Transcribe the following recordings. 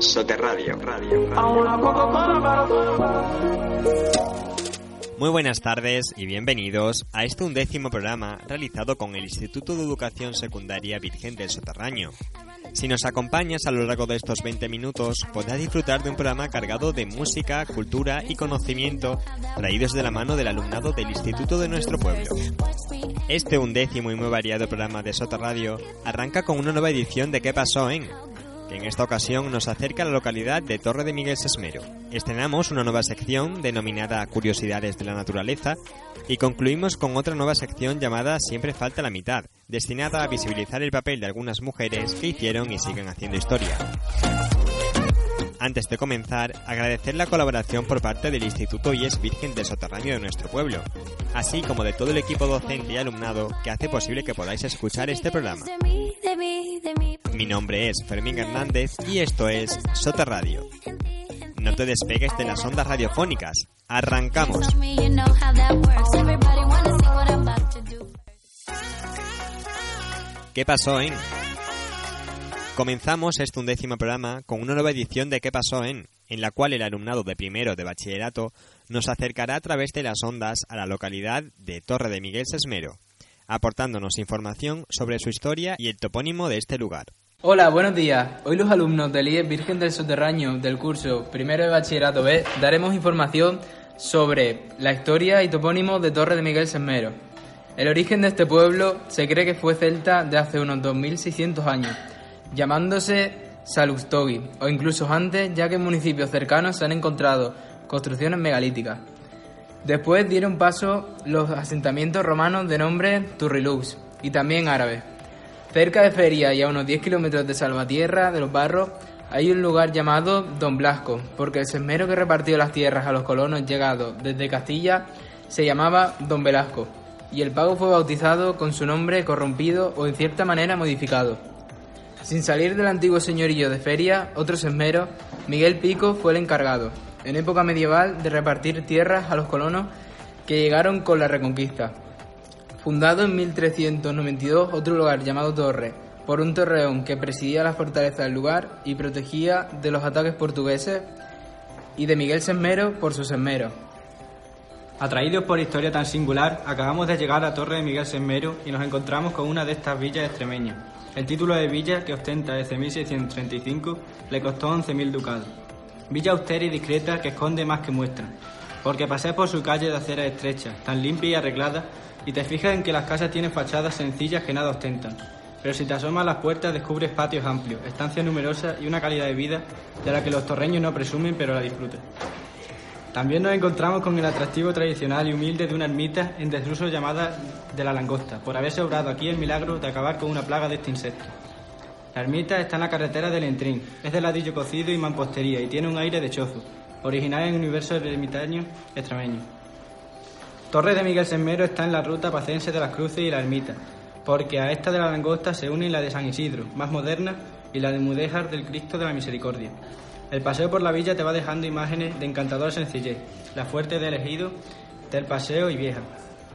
Soterradio. Radio, Muy buenas tardes y bienvenidos a este undécimo programa realizado con el Instituto de Educación Secundaria Virgen del Soterraño. Si nos acompañas a lo largo de estos 20 minutos, podrás disfrutar de un programa cargado de música, cultura y conocimiento traídos de la mano del alumnado del instituto de nuestro pueblo. Este undécimo y muy variado programa de Soto Radio arranca con una nueva edición de ¿Qué pasó en? En esta ocasión nos acerca a la localidad de Torre de Miguel Sesmero. Estrenamos una nueva sección denominada Curiosidades de la Naturaleza y concluimos con otra nueva sección llamada Siempre falta la mitad, destinada a visibilizar el papel de algunas mujeres que hicieron y siguen haciendo historia. Antes de comenzar, agradecer la colaboración por parte del Instituto IES Virgen del Soterraño de nuestro pueblo, así como de todo el equipo docente y alumnado que hace posible que podáis escuchar este programa. Mi nombre es Fermín Hernández y esto es Sota Radio. No te despegues de las ondas radiofónicas. ¡Arrancamos! ¿Qué pasó en? Comenzamos este undécimo programa con una nueva edición de ¿Qué pasó en? en la cual el alumnado de primero de bachillerato nos acercará a través de las ondas a la localidad de Torre de Miguel Sesmero, aportándonos información sobre su historia y el topónimo de este lugar. Hola, buenos días. Hoy los alumnos del IES Virgen del Soterraño del curso Primero de Bachillerato B daremos información sobre la historia y topónimo de Torre de Miguel Sesmero. El origen de este pueblo se cree que fue celta de hace unos 2600 años, llamándose Salustogi, o incluso antes, ya que en municipios cercanos se han encontrado construcciones megalíticas. Después dieron paso los asentamientos romanos de nombre Turrilux y también árabes. Cerca de Feria y a unos 10 kilómetros de Salvatierra de los Barros hay un lugar llamado Don Blasco, porque el sesmero que repartió las tierras a los colonos llegados desde Castilla se llamaba Don Velasco, y el pago fue bautizado con su nombre corrompido o en cierta manera modificado. Sin salir del antiguo señorío de Feria, otro sesmero, Miguel Pico fue el encargado, en época medieval, de repartir tierras a los colonos que llegaron con la Reconquista. Fundado en 1392 otro lugar llamado Torre, por un torreón que presidía la fortaleza del lugar y protegía de los ataques portugueses, y de Miguel Sesmero por su sesmero. Atraídos por historia tan singular, acabamos de llegar a Torre de Miguel Sesmero y nos encontramos con una de estas villas extremeñas. El título de villa, que ostenta desde 1635, le costó 11.000 ducados. Villa austera y discreta que esconde más que muestra, porque pasé por su calle de acera estrecha, tan limpia y arreglada, y te fijas en que las casas tienen fachadas sencillas que nada ostentan. Pero si te asomas a las puertas descubres patios amplios, estancias numerosas y una calidad de vida de la que los torreños no presumen pero la disfrutan. También nos encontramos con el atractivo tradicional y humilde de una ermita en desuso llamada de la langosta, por haberse obrado aquí el milagro de acabar con una plaga de este insecto. La ermita está en la carretera del Entrín, es de ladrillo cocido y mampostería y tiene un aire de chozo, original en el universo ermitaño extremeño. Torre de Miguel Sesmero está en la ruta pacense de las Cruces y la ermita, porque a esta de la langosta se une la de San Isidro, más moderna, y la de Mudéjar del Cristo de la Misericordia. El paseo por la villa te va dejando imágenes de encantadora sencillez, la fuerte del ejido, del paseo y vieja.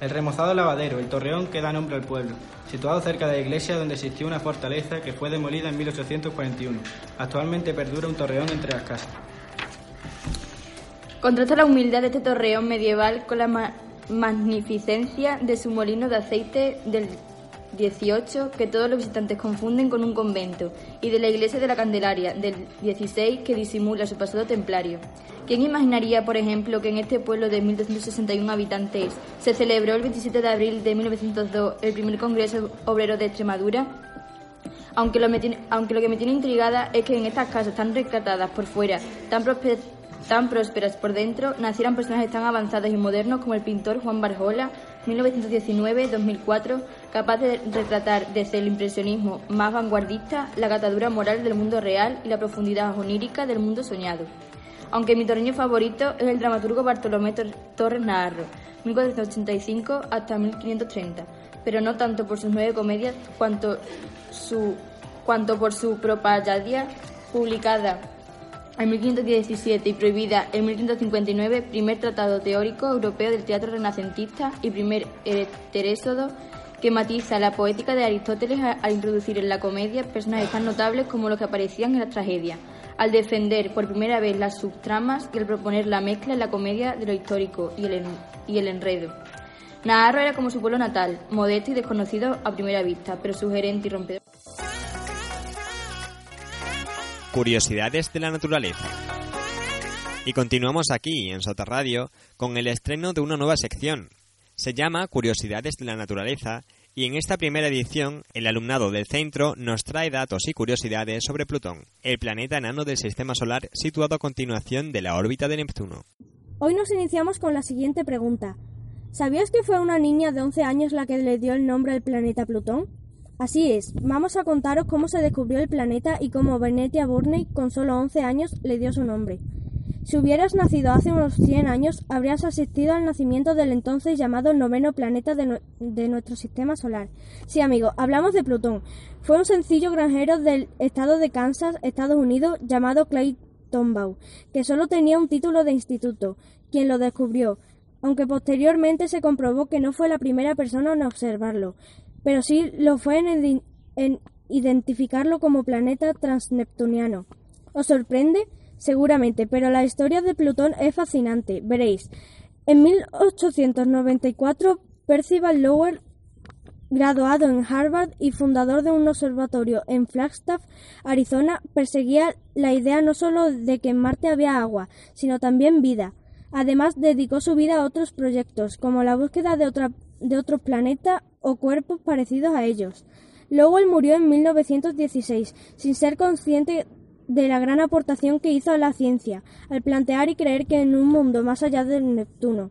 El remozado lavadero, el torreón que da nombre al pueblo, situado cerca de la iglesia donde existió una fortaleza que fue demolida en 1841. Actualmente perdura un torreón entre las casas. Contrasta la humildad de este torreón medieval con la ma- magnificencia de su molino de aceite del 18 que todos los visitantes confunden con un convento y de la iglesia de la Candelaria del 16 que disimula su pasado templario. ¿Quién imaginaría, por ejemplo, que en este pueblo de 1.261 habitantes se celebró el 27 de abril de 1902 el primer Congreso Obrero de Extremadura? Aunque lo, me tiene- que me tiene intrigada es que en estas casas tan recatadas por fuera, tan, prospe- tan prósperas por dentro, nacieran personajes tan avanzados y modernos como el pintor Juan Barjola, 1919-2004, capaz de retratar desde el impresionismo más vanguardista la catadura moral del mundo real y la profundidad onírica del mundo soñado. Aunque mi torreño favorito es el dramaturgo Bartolomé Tor- Torres Naharro, 1485 hasta 1530, pero no tanto por sus nueve comedias cuanto, su, cuanto por su propagadia publicada en 1517 y prohibida en 1559, primer tratado teórico europeo del teatro renacentista y primer heterésodo que matiza la poética de Aristóteles al introducir en la comedia personajes tan notables como los que aparecían en las tragedias. al defender por primera vez las subtramas y al proponer la mezcla en la comedia de lo histórico y el, enredo. Naharro era como su pueblo natal, modesto y desconocido a primera vista, pero sugerente y rompedor. Curiosidades de la naturaleza. Y continuamos aquí, en Soterradio, con el estreno de una nueva sección. Se llama Curiosidades de la naturaleza y en esta primera edición el alumnado del centro nos trae datos y curiosidades sobre Plutón, el planeta enano del sistema solar situado a continuación de la órbita de Neptuno. Hoy nos iniciamos con la siguiente pregunta. ¿Sabías que fue una niña de 11 años la que le dio el nombre al planeta Plutón? Así es, vamos a contaros cómo se descubrió el planeta y cómo Venetia Burney, con solo 11 años, le dio su nombre. Si hubieras nacido hace unos 100 años, habrías asistido al nacimiento del entonces llamado noveno planeta de, de, nuestro sistema solar. Sí, amigo, hablamos de Plutón. Fue un sencillo granjero del estado de Kansas, Estados Unidos, llamado Clay Tombaugh, que solo tenía un título de instituto, quien lo descubrió, aunque posteriormente se comprobó que no fue la primera persona en observarlo pero sí lo fue en, identificarlo como planeta transneptuniano. ¿Os sorprende? Seguramente, pero la historia de Plutón es fascinante. Veréis. En 1894, Percival Lowell, graduado en Harvard y fundador de un observatorio en Flagstaff, Arizona, perseguía la idea no solo de que en Marte había agua, sino también vida. Además, dedicó su vida a otros proyectos, como la búsqueda de, otra, de otros planetas o cuerpos parecidos a ellos. Lowell murió en 1916, sin ser consciente de la gran aportación que hizo a la ciencia, al plantear y creer que en un mundo más allá del Neptuno.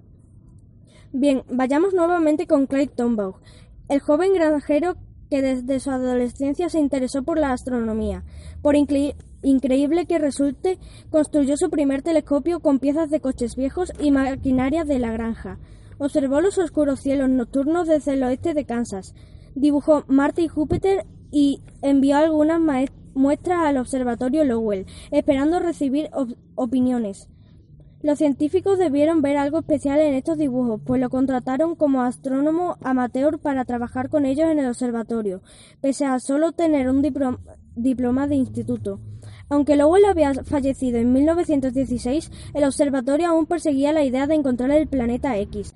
Bien, vayamos nuevamente con Craig Tombaugh, el joven granjero que desde su adolescencia se interesó por la astronomía. Por increíble que resulte, construyó su primer telescopio con piezas de coches viejos y maquinaria de la granja. Observó los oscuros cielos nocturnos desde el oeste de Kansas, dibujó Marte y Júpiter y envió algunas muestras al observatorio Lowell, esperando recibir opiniones. Los científicos debieron ver algo especial en estos dibujos, pues lo contrataron como astrónomo amateur para trabajar con ellos en el observatorio, pese a solo tener un diploma de instituto. Aunque Lowell había fallecido en 1916, el observatorio aún perseguía la idea de encontrar el planeta X.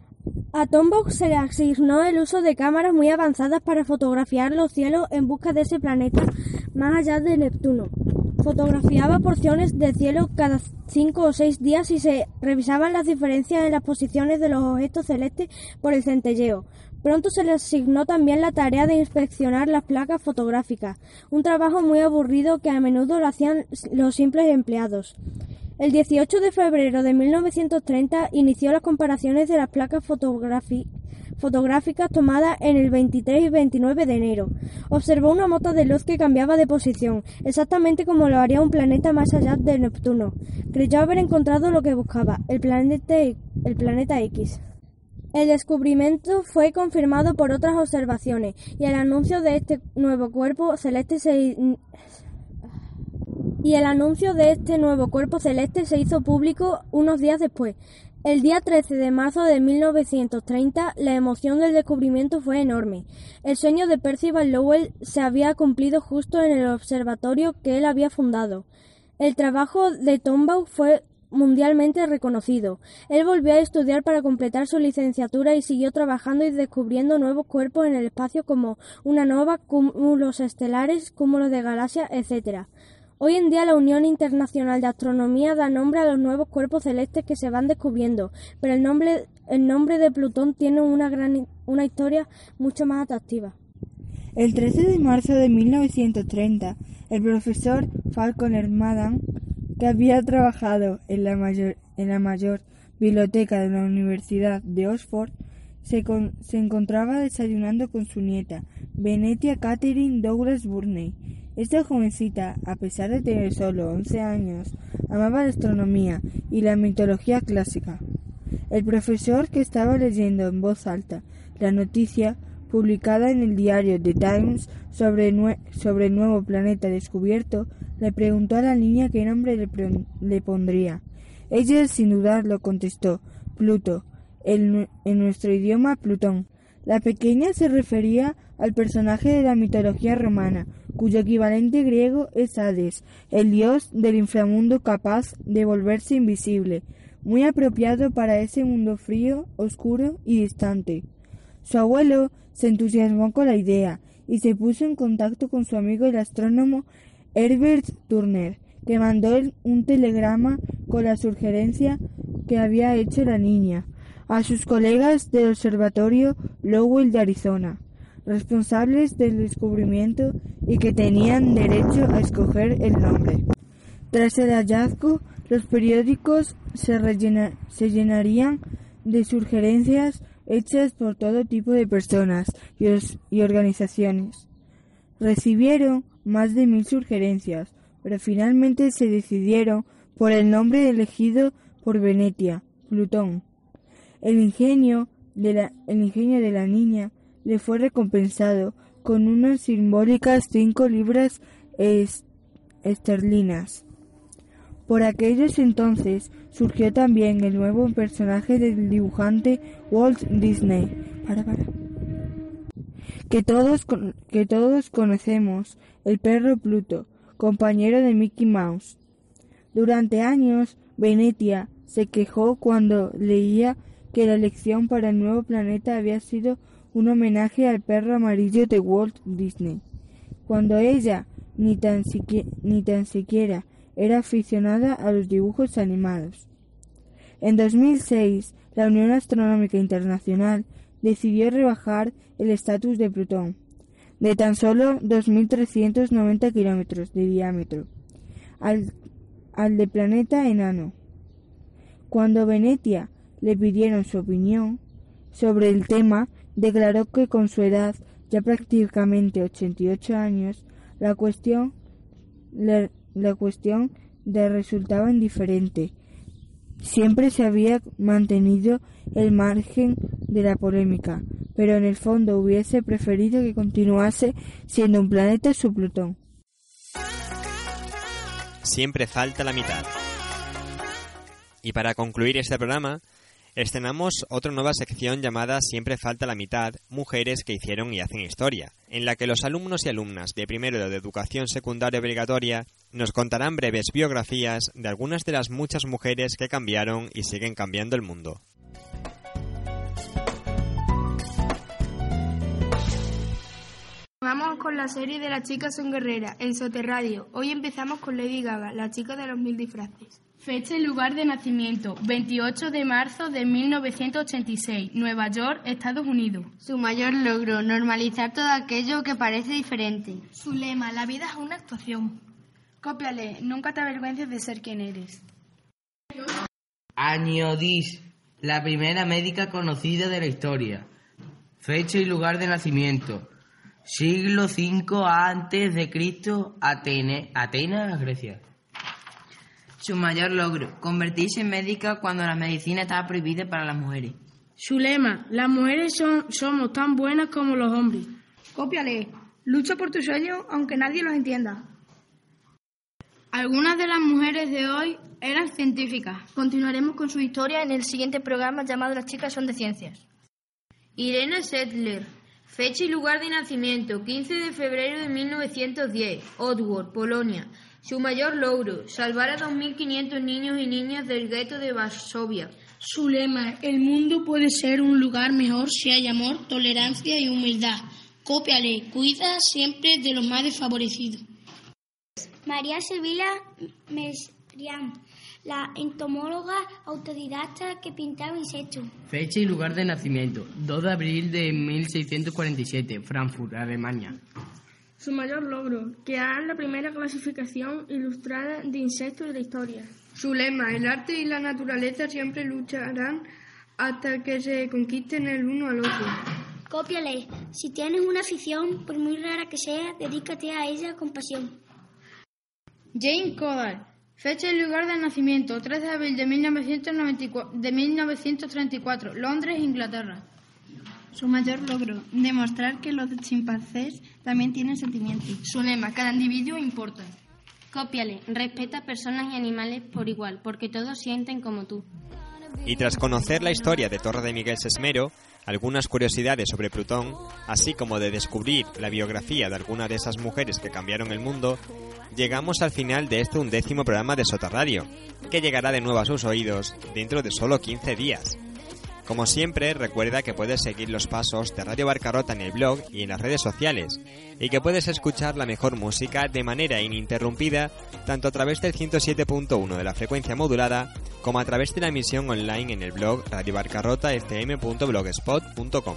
A Tombaugh se le asignó el uso de cámaras muy avanzadas para fotografiar los cielos en busca de ese planeta más allá de Neptuno. Fotografiaba porciones de cielo cada cinco o seis días y se revisaban las diferencias en las posiciones de los objetos celestes por el centelleo. Pronto se le asignó también la tarea de inspeccionar las placas fotográficas, un trabajo muy aburrido que a menudo lo hacían los simples empleados. El 18 de febrero de 1930 inició las comparaciones de las placas fotográficas tomadas en el 23 y 29 de enero. Observó una mota de luz que cambiaba de posición, exactamente como lo haría un planeta más allá de Neptuno. Creyó haber encontrado lo que buscaba, el planeta, el planeta X. El descubrimiento fue confirmado por otras observaciones y el anuncio de este nuevo cuerpo celeste se y el anuncio de este nuevo cuerpo celeste se hizo público unos días después. El día 13 de marzo de 1930, la emoción del descubrimiento fue enorme. El sueño de Percival Lowell se había cumplido justo en el observatorio que él había fundado. El trabajo de Tombaugh fue mundialmente reconocido. Él volvió a estudiar para completar su licenciatura y siguió trabajando y descubriendo nuevos cuerpos en el espacio como una nova, cúmulos estelares, cúmulos de galaxias, etc. Hoy en día la Unión Internacional de Astronomía da nombre a los nuevos cuerpos celestes que se van descubriendo, pero el nombre, el nombre de Plutón tiene una, gran, una historia mucho más atractiva. El 13 de marzo de 1930, el profesor Falconer Madan, que había trabajado en la mayor, en la mayor biblioteca de la Universidad de Oxford, se, se encontraba desayunando con su nieta, Venetia Catherine Douglas Burney, esta jovencita, a pesar de tener solo once años, amaba la astronomía y la mitología clásica. El profesor, que estaba leyendo en voz alta la noticia publicada en el diario The Times sobre, el nuevo planeta descubierto, le preguntó a la niña qué nombre le, le pondría. Ella sin dudarlo contestó Pluto, en nuestro idioma Plutón. La pequeña se refería al personaje de la mitología romana, cuyo equivalente griego es Hades, el dios del inframundo capaz de volverse invisible, muy apropiado para ese mundo frío, oscuro y distante. Su abuelo se entusiasmó con la idea y se puso en contacto con su amigo el astrónomo Herbert Turner, que mandó un telegrama con la sugerencia que había hecho la niña a sus colegas del Observatorio Lowell de Arizona, responsables del descubrimiento y que tenían derecho a escoger el nombre. Tras el hallazgo, los periódicos se, se llenarían de sugerencias hechas por todo tipo de personas y, organizaciones. Recibieron más de mil sugerencias, pero finalmente se decidieron por el nombre elegido por Venetia, Plutón. El ingenio de la, niña le fue recompensado con unas simbólicas cinco libras esterlinas. Por aquellos entonces surgió también el nuevo personaje del dibujante Walt Disney, Que, todos, que todos conocemos, el perro Pluto, compañero de Mickey Mouse. Durante años, Venetia se quejó cuando leía que la elección para el nuevo planeta había sido un homenaje al perro amarillo de Walt Disney, cuando ella ni tan, ni tan siquiera era aficionada a los dibujos animados. En 2006, la Unión Astronómica Internacional decidió rebajar el estatus de Plutón, de tan solo 2.390 kilómetros de diámetro, al, al de planeta enano. Cuando Venetia le pidieron su opinión sobre el tema, declaró que con su edad, ya prácticamente 88 años, la cuestión la cuestión le resultaba indiferente. Siempre se había mantenido el margen de la polémica, pero en el fondo hubiese preferido que continuase siendo un planeta su Plutón. Siempre falta la mitad. Y para concluir este programa, Estrenamos otra nueva sección llamada Siempre falta la mitad, mujeres que hicieron y hacen historia, en la que los alumnos y alumnas de primero de educación secundaria obligatoria nos contarán breves biografías de algunas de las muchas mujeres que cambiaron y siguen cambiando el mundo. Vamos con la serie de las chicas son guerreras en Soterradio. Hoy empezamos con Lady Gaga, la chica de los mil disfraces. Fecha y lugar de nacimiento, 28 de marzo de 1986, Nueva York, Estados Unidos. Su mayor logro, normalizar todo aquello que parece diferente. Su lema, la vida es una actuación. Cópiale, nunca te avergüences de ser quien eres. Año la primera médica conocida de la historia. Fecha y lugar de nacimiento, siglo V antes de Cristo, Atenas, Grecia. Su mayor logro, convertirse en médica cuando la medicina estaba prohibida para las mujeres. Su lema, las mujeres son, somos tan buenas como los hombres. Cópiale, lucha por tus sueños aunque nadie los entienda. Algunas de las mujeres de hoy eran científicas. Continuaremos con su historia en el siguiente programa llamado Las chicas son de ciencias. Irene Settler, fecha y lugar de nacimiento, 15 de febrero de 1910, Odword, Polonia. Su mayor logro, salvar a 2.500 niños y niñas del gueto de Varsovia. Su lema, el mundo puede ser un lugar mejor si hay amor, tolerancia y humildad. Cópiale, cuida siempre de los más desfavorecidos. María Sevilla Mesrián, la entomóloga autodidacta que pintaba insectos. Fecha y lugar de nacimiento, 2 de abril de 1647, Frankfurt, Alemania. Su mayor logro, crear la primera clasificación ilustrada de insectos de la historia. Su lema, el arte y la naturaleza siempre lucharán hasta que se conquisten el uno al otro. Cópiale. Si tienes una afición, por muy rara que sea, dedícate a ella con pasión. Jane Goddard. Fecha y lugar de nacimiento, 3 de abril de, 1994, de 1934, Londres, Inglaterra. Su mayor logro, demostrar que los chimpancés también tienen sentimientos. Su lema, cada individuo importa. Cópiale, respeta a personas y animales por igual, porque todos sienten como tú. Y tras conocer la historia de Torre de Miguel Sesmero, algunas curiosidades sobre Plutón, así como de descubrir la biografía de algunas de esas mujeres que cambiaron el mundo, llegamos al final de este undécimo programa de Sotarradio, que llegará de nuevo a sus oídos dentro de solo 15 días. Como siempre, recuerda que puedes seguir los pasos de Radio Barcarota en el blog y en las redes sociales, y que puedes escuchar la mejor música de manera ininterrumpida tanto a través del 107.1 de la frecuencia modulada como a través de la emisión online en el blog radiobarcarotafm.blogspot.com.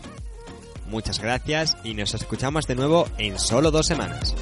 Muchas gracias y nos escuchamos de nuevo en solo dos semanas.